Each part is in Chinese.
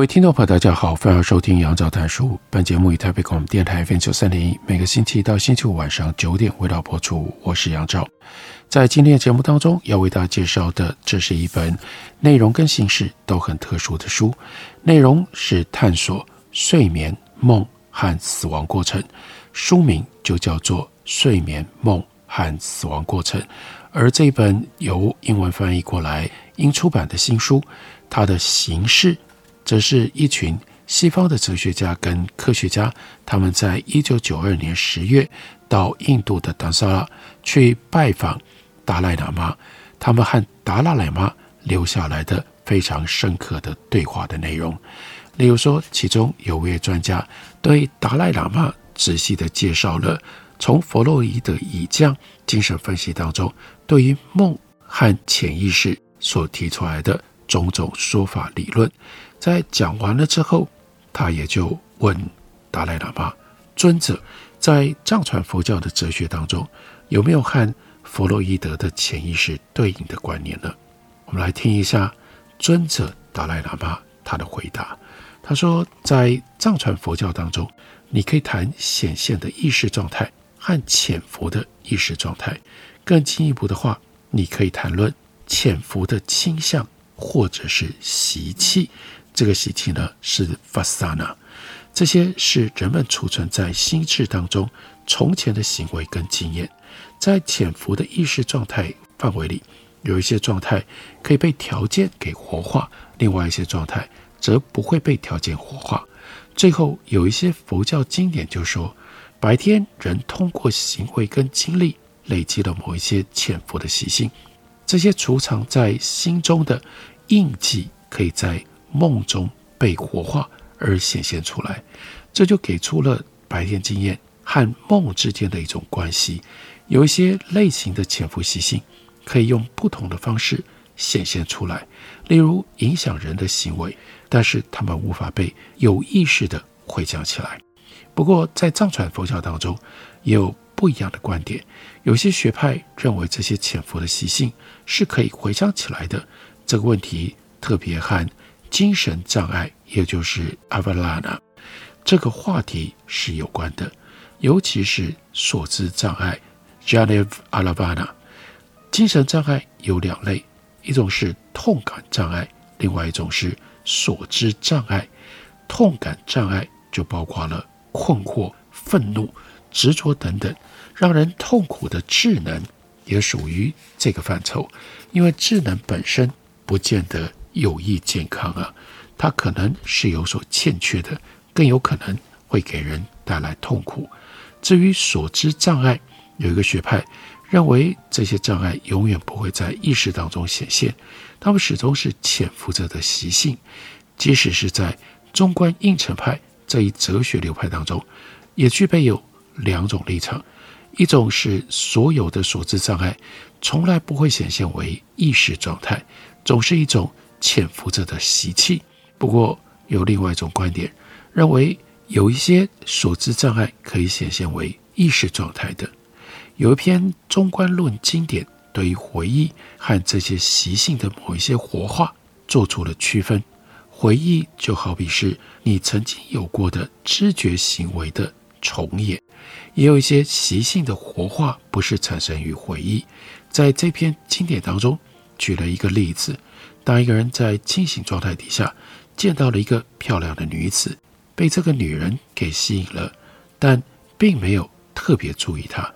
各位听众朋友，大家好，欢迎收听杨照谈书。本节目以台北广播电台 FM 九三点一，每个星期一到星期五晚上九点为大家播出。我是杨照，在今天的节目当中，要为大家介绍的，这是一本内容跟形式都很特殊的书。内容是探索睡眠、梦和死亡过程，书名就叫做《睡眠、梦和死亡过程》。而这一本由英文翻译过来、英出版的新书，它的形式。这是一群西方的哲学家跟科学家，他们在一九九二年十月到印度的达萨拉去拜访达赖喇嘛，他们和达赖喇嘛留下来的非常深刻的对话的内容。例如说，其中有位专家对达赖喇嘛仔细地介绍了从弗洛伊德以降精神分析当中对于梦和潜意识所提出来的种种说法理论。在讲完了之后，他也就问达赖喇嘛尊者，在藏传佛教的哲学当中，有没有和弗洛伊德的潜意识对应的观念呢？我们来听一下尊者达赖喇嘛他的回答。他说，在藏传佛教当中，你可以谈显现的意识状态和潜伏的意识状态。更进一步的话，你可以谈论潜伏的倾向或者是习气。这个习气呢是 Vasana，这些是人们储存在心智当中从前的行为跟经验，在潜伏的意识状态范围里，有一些状态可以被条件给活化，另外一些状态则不会被条件活化。最后有一些佛教经典就说，白天人通过行为跟经历累积了某一些潜伏的习性，这些储藏在心中的印记可以在梦中被活化而显现出来，这就给出了白天经验和梦之间的一种关系。有一些类型的潜伏习性可以用不同的方式显现出来，例如影响人的行为，但是他们无法被有意识地回想起来。不过，在藏传佛教当中也有不一样的观点，有些学派认为这些潜伏的习性是可以回想起来的。这个问题特别和精神障碍，也就是阿瓦拉纳，这个话题是有关的，尤其是所知障碍 Jnana Alavana。精神障碍有两类，一种是痛感障碍，另外一种是所知障碍。痛感障碍就包括了困惑、愤怒、执着等等，让人痛苦的智能也属于这个范畴，因为智能本身不见得。有益健康啊，它可能是有所欠缺的，更有可能会给人带来痛苦。至于所知障碍，有一个学派认为这些障碍永远不会在意识当中显现，它们始终是潜伏着的习性。即使是在中观应成派这一哲学流派当中，也具备有两种立场：一种是所有的所知障碍从来不会显现为意识状态，总是一种。潜伏着的习气。不过，有另外一种观点，认为有一些所知障碍可以显现为意识状态的。有一篇中观论经典，对于回忆和这些习性的某一些活化做出了区分。回忆就好比是你曾经有过的知觉行为的重演，也有一些习性的活化不是产生于回忆。在这篇经典当中，举了一个例子。当一个人在清醒状态底下见到了一个漂亮的女子，被这个女人给吸引了，但并没有特别注意她。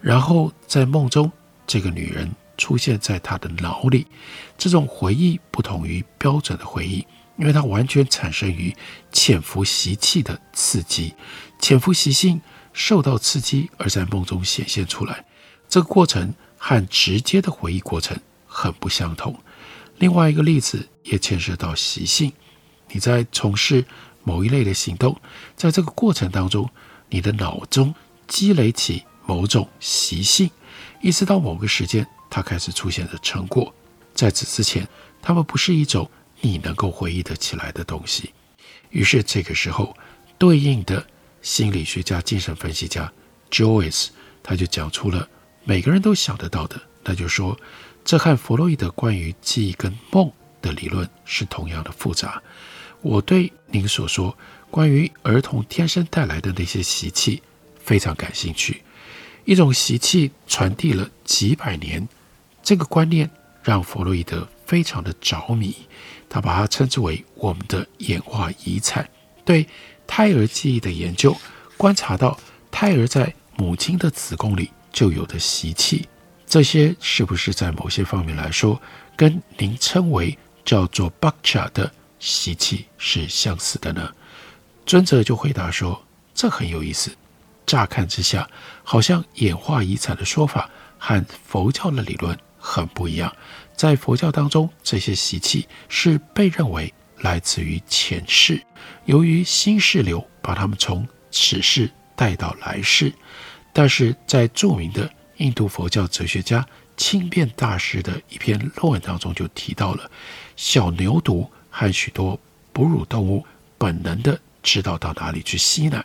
然后在梦中，这个女人出现在他的脑里。这种回忆不同于标准的回忆，因为它完全产生于潜伏习气的刺激，潜伏习性受到刺激而在梦中显现出来。这个过程和直接的回忆过程很不相同。另外一个例子也牵涉到习性，你在从事某一类的行动，在这个过程当中，你的脑中积累起某种习性，一直到某个时间，它开始出现的成果。在此之前，它们不是一种你能够回忆得起来的东西。于是这个时候，对应的心理学家、精神分析家 Joyce，他就讲出了每个人都想得到的，那就说，这和弗洛伊德关于记忆跟梦的理论是同样的复杂。我对您所说关于儿童天生带来的那些习气非常感兴趣。一种习气传递了几百年，这个观念让弗洛伊德非常的着迷，他把它称之为我们的演化遗产。对胎儿记忆的研究，观察到胎儿在母亲的子宫里就有的习气，这些是不是在某些方面来说，跟您称为叫做 Bach 的习气是相似的呢？尊者就回答说：“这很有意思。乍看之下，好像演化遗产的说法和佛教的理论很不一样。在佛教当中，这些习气是被认为来自于前世，由于心识流把他们从此世带到来世。但是在著名的印度佛教哲学家清辩大师的一篇论文当中，就提到了小牛犊。”和许多哺乳动物本能的知道到哪里去吸奶，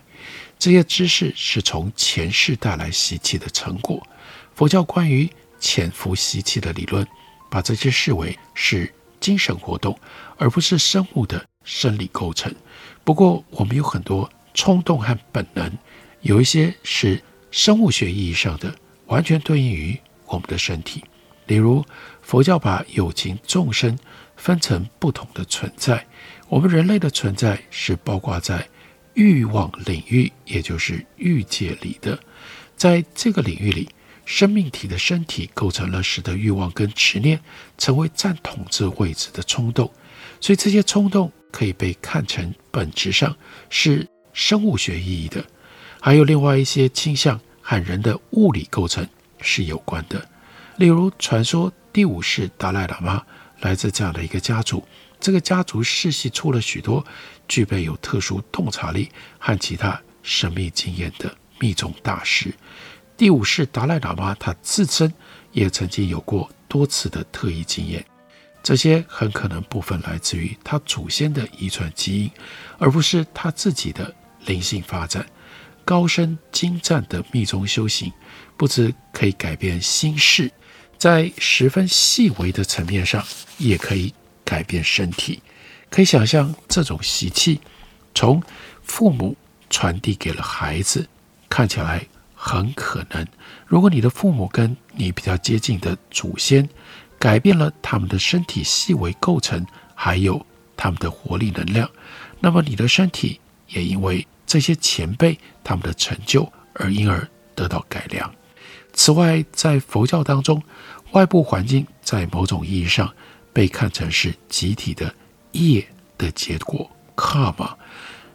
这些知识是从前世带来习气的成果。佛教关于潜伏习气的理论，把这些视为是精神活动，而不是生物的生理构成。不过，我们有很多冲动和本能，有一些是生物学意义上的，完全对应于我们的身体。例如，佛教把有情众生。分成不同的存在，我们人类的存在是包括在欲望领域，也就是欲界里的。在这个领域里，生命体的身体构成了使得欲望跟执念成为占统治位置的冲动，所以这些冲动可以被看成本质上是生物学意义的。还有另外一些倾向和人的物理构成是有关的，例如传说第五世达赖喇嘛。来自这样的一个家族，这个家族世系出了许多具备有特殊洞察力和其他神秘经验的密宗大师。第五世达赖喇嘛他自身也曾经有过多次的特异经验，这些很可能部分来自于他祖先的遗传基因，而不是他自己的灵性发展。高深精湛的密宗修行，不知可以改变心事。在十分细微的层面上，也可以改变身体。可以想象，这种习气从父母传递给了孩子，看起来很可能。如果你的父母跟你比较接近的祖先，改变了他们的身体细微构成，还有他们的活力能量，那么你的身体也因为这些前辈他们的成就而因而得到改良。此外，在佛教当中，外部环境在某种意义上被看成是集体的业的结果 （karma）。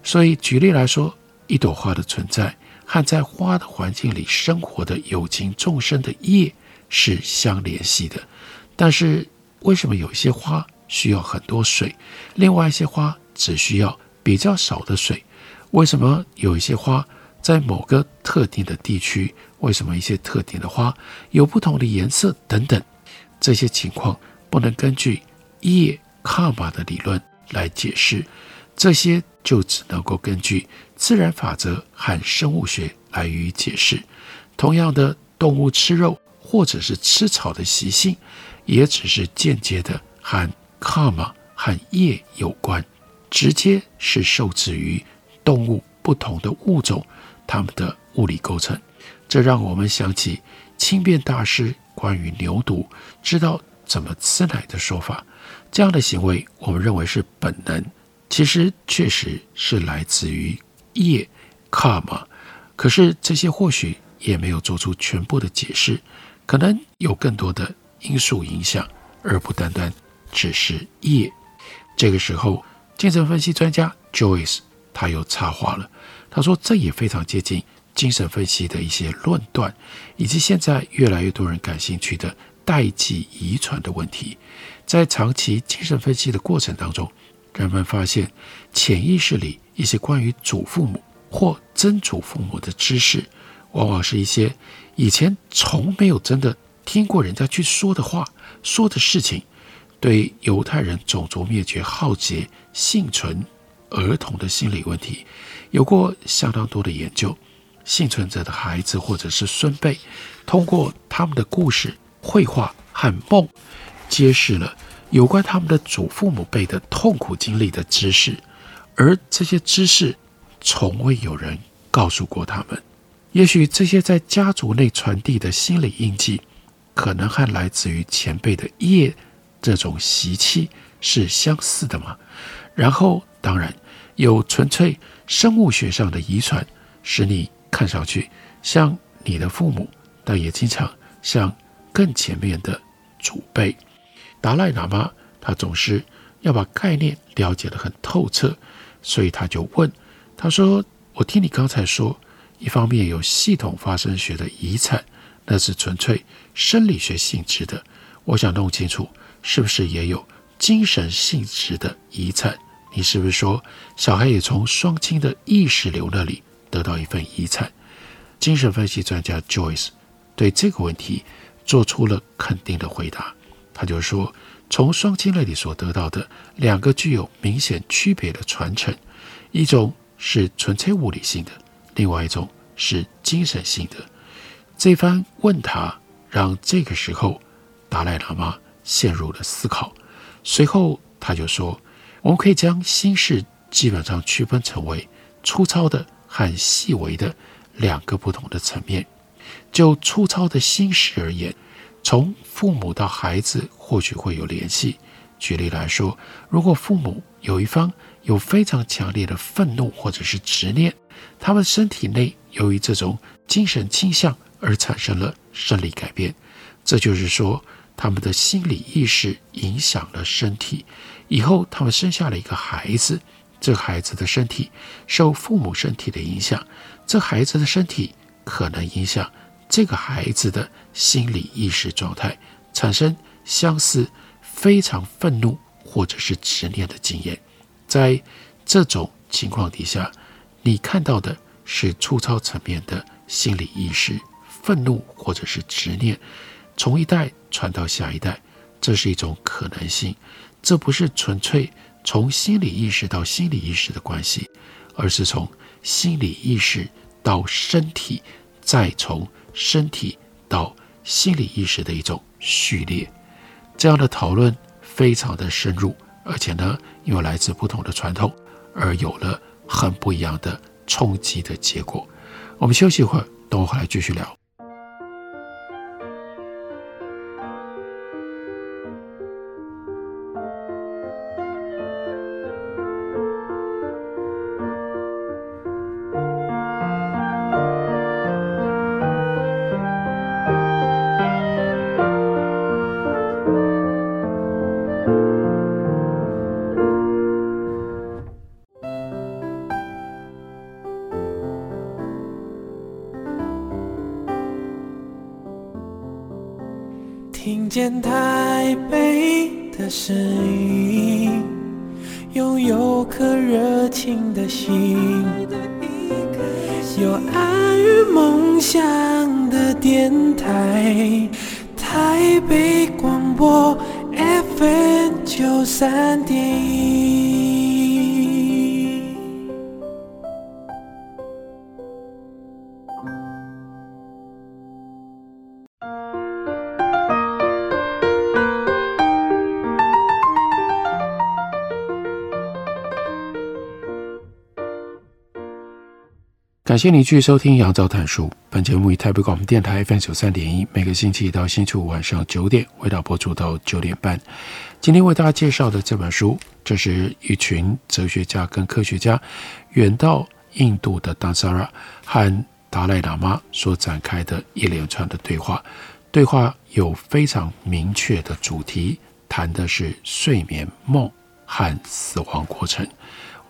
所以，举例来说，一朵花的存在和在花的环境里生活的有情众生的业是相联系的。但是，为什么有一些花需要很多水，另外一些花只需要比较少的水？为什么有一些花在某个特定的地区？为什么一些特定的花有不同的颜色等等？这些情况不能根据业卡玛的理论来解释，这些就只能够根据自然法则和生物学来予以解释。同样的，动物吃肉或者是吃草的习性，也只是间接的和卡玛和业有关，直接是受制于动物不同的物种它们的物理构成。这让我们想起清辩大师关于牛犊知道怎么吃奶的说法。这样的行为，我们认为是本能，其实确实是来自于业卡玛。可是这些或许也没有做出全部的解释，可能有更多的因素影响，而不单单只是业。这个时候，精神分析专家 Joyce 他又插话了，他说这也非常接近。精神分析的一些论断，以及现在越来越多人感兴趣的代际遗传的问题。在长期精神分析的过程当中，人们发现潜意识里一些关于祖父母或曾祖父母的知识，往往是一些以前从没有真的听过人家去说的话、说的事情。对犹太人种族灭绝、浩劫、幸存儿童的心理问题，有过相当多的研究。幸存者的孩子或者是孙辈，通过他们的故事、绘画和梦，揭示了有关他们的祖父母辈的痛苦经历的知识，而这些知识从未有人告诉过他们。也许这些在家族内传递的心理印记，可能和来自于前辈的业。这种习气是相似的吗？然后，当然有纯粹生物学上的遗传，使你看上去像你的父母，但也经常像更前面的祖辈。达赖喇嘛他总是要把概念了解得很透彻，所以他就问他说：“我听你刚才说，一方面有系统发生学的遗产，那是纯粹生理学性质的，我想弄清楚。”是不是也有精神性质的遗产？你是不是说小孩也从双亲的意识流那里得到一份遗产？精神分析专家 Joyce 对这个问题做出了肯定的回答。他就说，从双亲那里所得到的两个具有明显区别的传承，一种是纯粹物理性的，另外一种是精神性的。这番问答让这个时候达赖喇嘛。陷入了思考，随后他就说：“我们可以将心事基本上区分成为粗糙的和细微的两个不同的层面。就粗糙的心事而言，从父母到孩子或许会有联系。举例来说，如果父母有一方有非常强烈的愤怒或者是执念，他们身体内由于这种精神倾向而产生了生理改变。这就是说。”他们的心理意识影响了身体，以后他们生下了一个孩子，这孩子的身体受父母身体的影响，这孩子的身体可能影响这个孩子的心理意识状态，产生相似、非常愤怒或者是执念的经验。在这种情况底下，你看到的是粗糙层面的心理意识，愤怒或者是执念。从一代传到下一代，这是一种可能性。这不是纯粹从心理意识到心理意识的关系，而是从心理意识到身体，再从身体到心理意识的一种序列。这样的讨论非常的深入，而且呢，因为来自不同的传统，而有了很不一样的冲击的结果。我们休息一会儿，等我回来继续聊。台北广播 FM 九三点一。感谢你继续收听《杨照谈书》。本节目以台北广播电台 FM 九三点一，每个星期一到星期五晚上九点，为大家播出到九点半。今天为大家介绍的这本书，这是一群哲学家跟科学家远到印度的丹萨拉和达赖喇嘛所展开的一连串的对话。对话有非常明确的主题，谈的是睡眠、梦和死亡过程。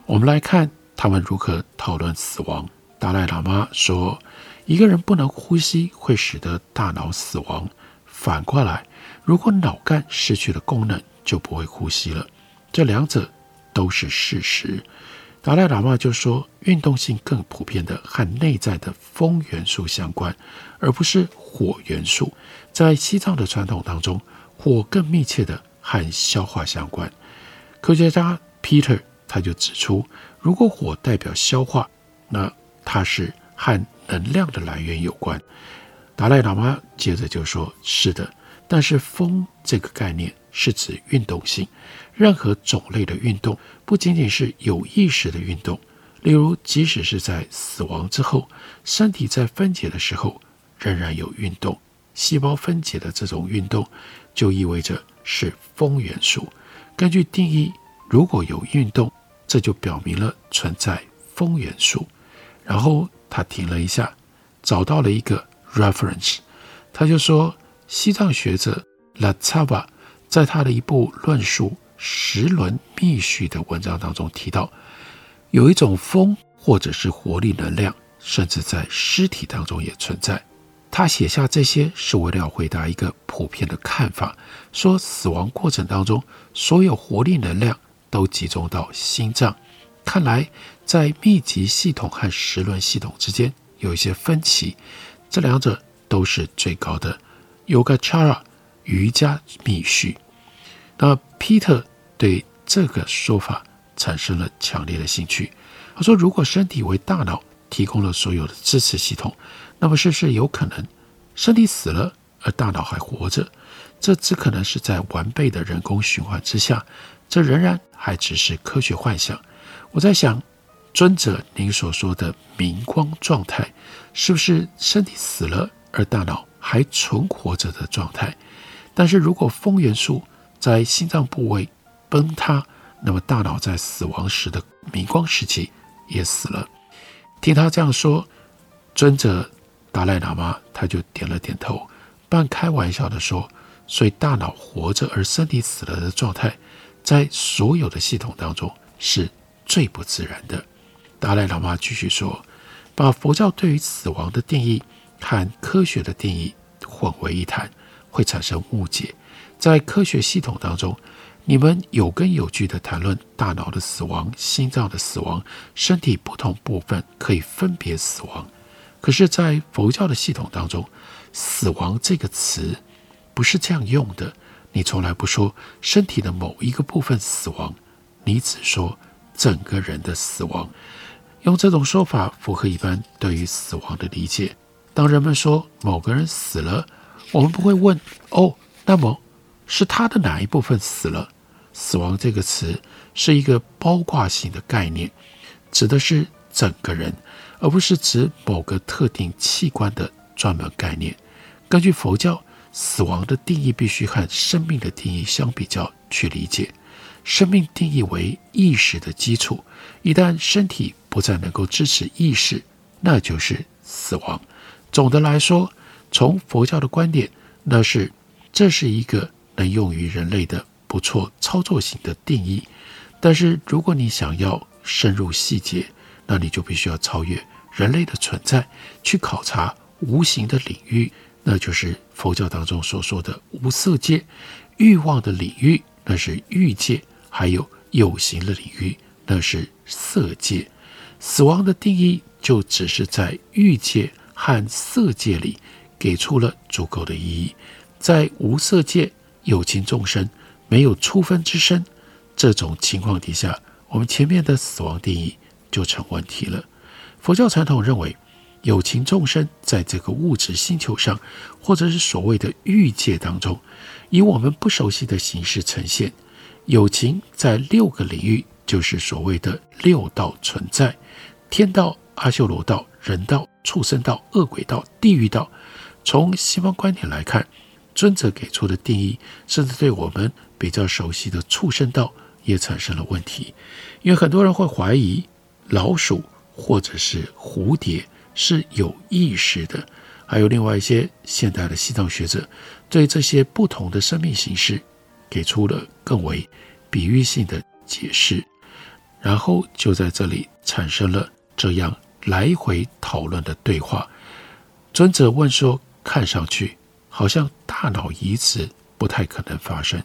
我们来看他们如何讨论死亡。达赖喇嘛说：“一个人不能呼吸会使得大脑死亡，反过来，如果脑干失去了功能，就不会呼吸了。这两者都是事实。达赖喇嘛就说，运动性更普遍的和内在的风元素相关，而不是火元素。在西藏的传统当中，火更密切的和消化相关。科学家 Peter 他就指出，如果火代表消化，那它是和能量的来源有关。达赖喇嘛接着就说：“是的，但是风这个概念是指运动性，任何种类的运动，不仅仅是有意识的运动。例如，即使是在死亡之后，身体在分解的时候仍然有运动。细胞分解的这种运动，就意味着是风元素。根据定义，如果有运动，这就表明了存在风元素。”然后他停了一下，找到了一个。reference，他就说，西藏学者拉查巴在他的一部论述时轮密序的文章当中提到，有一种风或者是活力能量，甚至在尸体当中也存在。他写下这些是为了要回答一个普遍的看法，说死亡过程当中所有活力能量都集中到心脏。看来在密集系统和时轮系统之间有一些分歧。这两者都是最高的，Yogacara 瑜伽密序。那 Peter 对这个说法产生了强烈的兴趣。他说：“如果身体为大脑提供了所有的支持系统，那么是不是有可能身体死了而大脑还活着？这只可能是在完备的人工循环之下，这仍然还只是科学幻想。”我在想。尊者，您所说的明光状态，是不是身体死了而大脑还存活着的状态？但是如果风元素在心脏部位崩塌，那么大脑在死亡时的明光时期也死了。听他这样说，尊者达赖喇嘛他就点了点头，半开玩笑地说：“所以大脑活着而身体死了的状态，在所有的系统当中是最不自然的。”达赖喇嘛继续说：“把佛教对于死亡的定义和科学的定义混为一谈，会产生误解。在科学系统当中，你们有根有据地谈论大脑的死亡、心脏的死亡、身体不同部分可以分别死亡。可是，在佛教的系统当中，‘死亡’这个词不是这样用的。你从来不说身体的某一个部分死亡，你只说整个人的死亡。”用这种说法符合一般对于死亡的理解。当人们说某个人死了，我们不会问：“哦，那么是他的哪一部分死了？”死亡这个词是一个包括性的概念，指的是整个人，而不是指某个特定器官的专门概念。根据佛教，死亡的定义必须和生命的定义相比较去理解。生命定义为意识的基础，一旦身体不再能够支持意识，那就是死亡。总的来说，从佛教的观点，那是这是一个能用于人类的不错操作型的定义。但是，如果你想要深入细节，那你就必须要超越人类的存在，去考察无形的领域，那就是佛教当中所说的无色界，欲望的领域，那是欲界。还有有形的领域，那是色界。死亡的定义就只是在欲界和色界里给出了足够的意义。在无色界，有情众生没有初分之身，这种情况底下，我们前面的死亡定义就成问题了。佛教传统认为，有情众生在这个物质星球上，或者是所谓的欲界当中，以我们不熟悉的形式呈现。有情在六个领域，就是所谓的六道存在：天道、阿修罗道、人道、畜生道、恶鬼道、地狱道。从西方观点来看，尊者给出的定义，甚至对我们比较熟悉的畜生道也产生了问题。因为很多人会怀疑老鼠或者是蝴蝶是有意识的，还有另外一些现代的西藏学者对这些不同的生命形式。给出了更为比喻性的解释，然后就在这里产生了这样来回讨论的对话。尊者问说：“看上去好像大脑移植不太可能发生。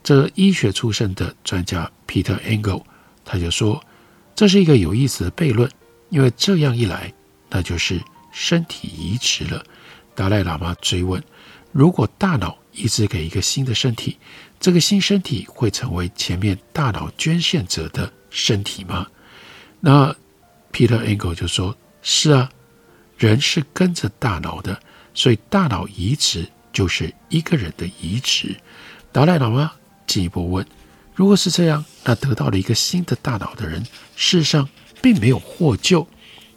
这医学出身的专家 Peter Engel 他就说，这是一个有意思的悖论，因为这样一来，那就是身体移植了。达赖喇嘛追问：如果大脑移植给一个新的身体，这个新身体会成为前面大脑捐献者的身体吗？那 Peter Engel 就说：是啊，人是跟着大脑的，所以大脑移植就是一个人的移植。达赖喇嘛进一步问：如果是这样，那得到了一个新的大脑的人，事实上并没有获救。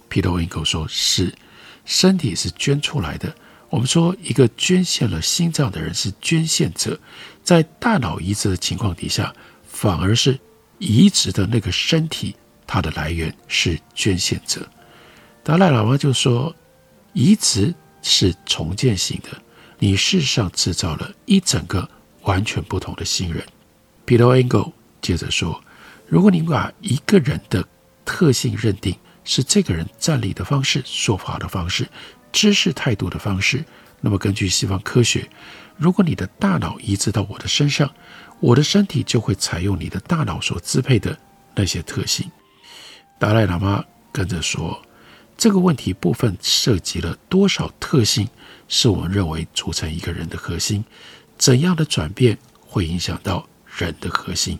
Peter Engel 说：是，身体是捐出来的。我们说，一个捐献了心脏的人是捐献者，在大脑移植的情况底下，反而是移植的那个身体，它的来源是捐献者。达赖喇嘛就说，移植是重建型的，你事实上制造了一整个完全不同的新人。Peter Engel 接着说，如果你把一个人的特性认定是这个人站立的方式、说话的方式。知识态度的方式，那么根据西方科学，如果你的大脑移植到我的身上，我的身体就会采用你的大脑所支配的那些特性。达赖喇嘛跟着说，这个问题部分涉及了多少特性是我们认为组成一个人的核心，怎样的转变会影响到人的核心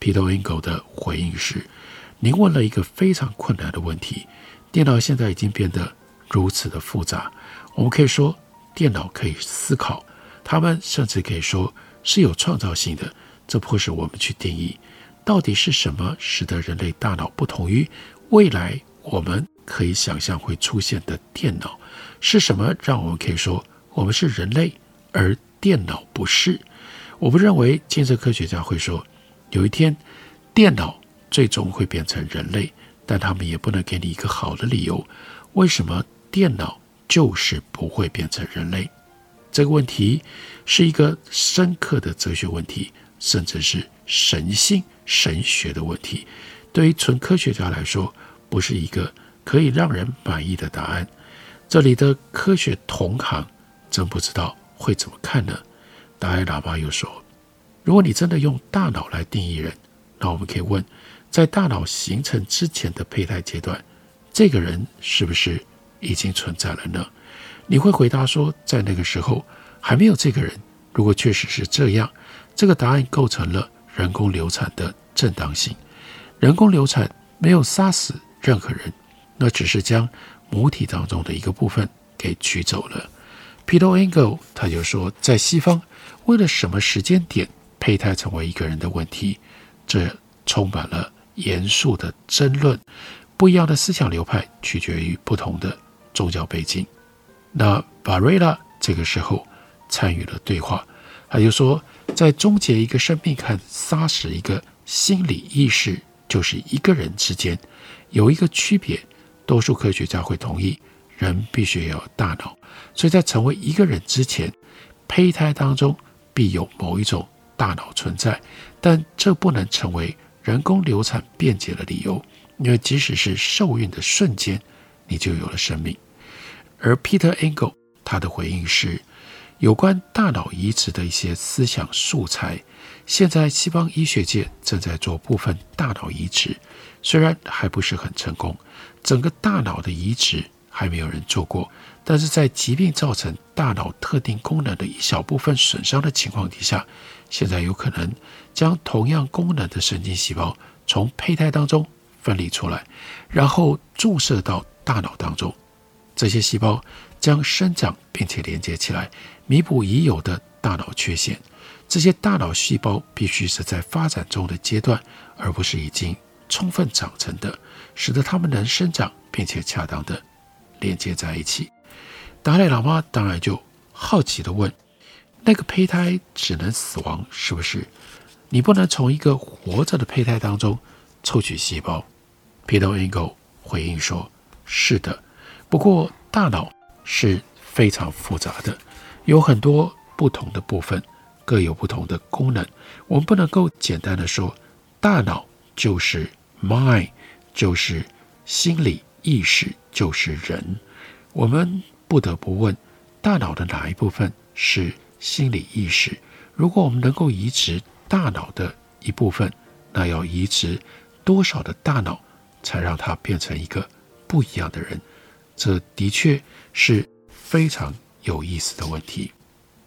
？Peter Engel 的回应是：您问了一个非常困难的问题，电脑现在已经变得。如此的复杂，我们可以说电脑可以思考，他们甚至可以说是有创造性的。这迫使我们去定义，到底是什么使得人类大脑不同于未来我们可以想象会出现的电脑？是什么让我们可以说我们是人类，而电脑不是？我不认为精神科学家会说有一天电脑最终会变成人类，但他们也不能给你一个好的理由，为什么？电脑就是不会变成人类，这个问题是一个深刻的哲学问题，甚至是神性、神学的问题。对于纯科学家来说，不是一个可以让人满意的答案。这里的科学同行真不知道会怎么看呢？达赖喇嘛又说：“如果你真的用大脑来定义人，那我们可以问，在大脑形成之前的胚胎阶段，这个人是不是？”已经存在了呢？你会回答说，在那个时候还没有这个人。如果确实是这样，这个答案构成了人工流产的正当性。人工流产没有杀死任何人，那只是将母体当中的一个部分给取走了。Peter Engel 他就说，在西方，为了什么时间点胚胎成为一个人的问题，这充满了严肃的争论。不一样的思想流派取决于不同的。宗教背景，那巴瑞拉这个时候参与了对话，他就说，在终结一个生命和杀死一个心理意识，就是一个人之间有一个区别。多数科学家会同意，人必须要有大脑，所以在成为一个人之前，胚胎当中必有某一种大脑存在，但这不能成为人工流产辩解的理由，因为即使是受孕的瞬间，你就有了生命。而 Peter Engel 他的回应是，有关大脑移植的一些思想素材，现在西方医学界正在做部分大脑移植，虽然还不是很成功，整个大脑的移植还没有人做过，但是在疾病造成大脑特定功能的一小部分损伤的情况底下，现在有可能将同样功能的神经细胞从胚胎当中分离出来，然后注射到大脑当中。这些细胞将生长并且连接起来，弥补已有的大脑缺陷。这些大脑细胞必须是在发展中的阶段，而不是已经充分长成的，使得它们能生长并且恰当的连接在一起。达赖喇嘛当然就好奇地问：“那个胚胎只能死亡，是不是？你不能从一个活着的胚胎当中抽取细胞？”Peter Engel 回应说：“是的。”不过，大脑是非常复杂的，有很多不同的部分，各有不同的功能。我们不能够简单的说，大脑就是 mind，就是心理意识，就是人。我们不得不问，大脑的哪一部分是心理意识。如果我们能够移植大脑的一部分，那要移植多少的大脑，才让它变成一个不一样的人？这的确是非常有意思的问题。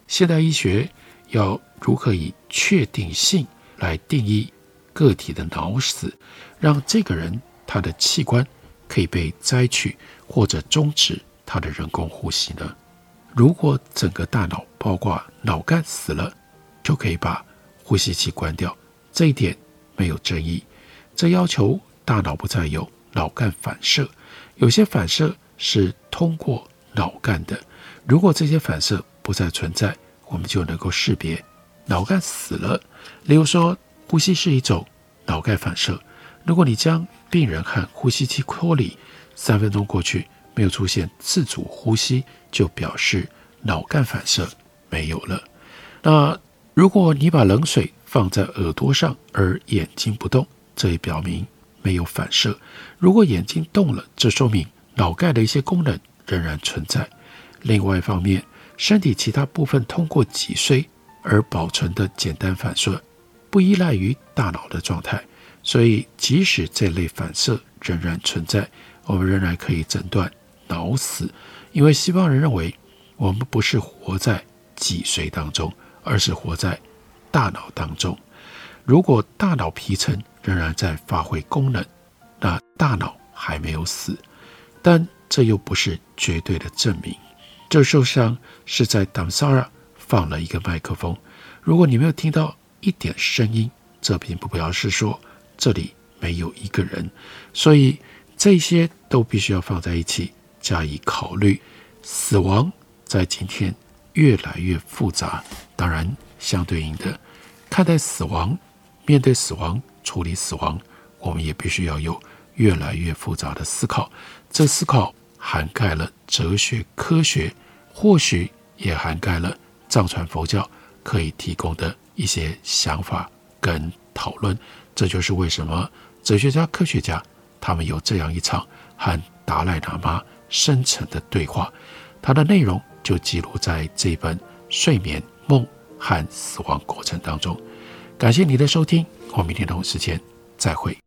现代医学要如何以确定性来定义个体的脑死，让这个人他的器官可以被摘取或者终止他的人工呼吸呢？如果整个大脑，包括脑干死了，就可以把呼吸器关掉，这一点没有争议。这要求大脑不再有脑干反射，有些反射是通过脑干的。如果这些反射不再存在，我们就能够识别脑干死了。例如说，呼吸是一种脑干反射。如果你将病人和呼吸机脱离，三分钟过去没有出现自主呼吸，就表示脑干反射没有了。那如果你把冷水放在耳朵上，而眼睛不动，这也表明没有反射。如果眼睛动了，这说明脑干的一些功能仍然存在。另外一方面，身体其他部分通过脊髓而保存的简单反射，不依赖于大脑的状态，所以即使这类反射仍然存在，我们仍然可以诊断脑死。因为西方人认为，我们不是活在脊髓当中，而是活在大脑当中。如果大脑皮层仍然在发挥功能，那大脑还没有死，但这又不是绝对的证明。这受伤是在 Damsara 放了一个麦克风。如果你没有听到一点声音，这并不表示说这里没有一个人。所以这些都必须要放在一起加以考虑。死亡在今天越来越复杂，当然相对应的看待死亡、面对死亡、处理死亡，我们也必须要有越来越复杂的思考。这思考。涵盖了哲学、科学，或许也涵盖了藏传佛教可以提供的一些想法跟讨论。这就是为什么哲学家、科学家他们有这样一场和达赖喇嘛深层的对话，它的内容就记录在这本《睡眠、梦和死亡过程》当中。感谢你的收听，我明天同一时间再会。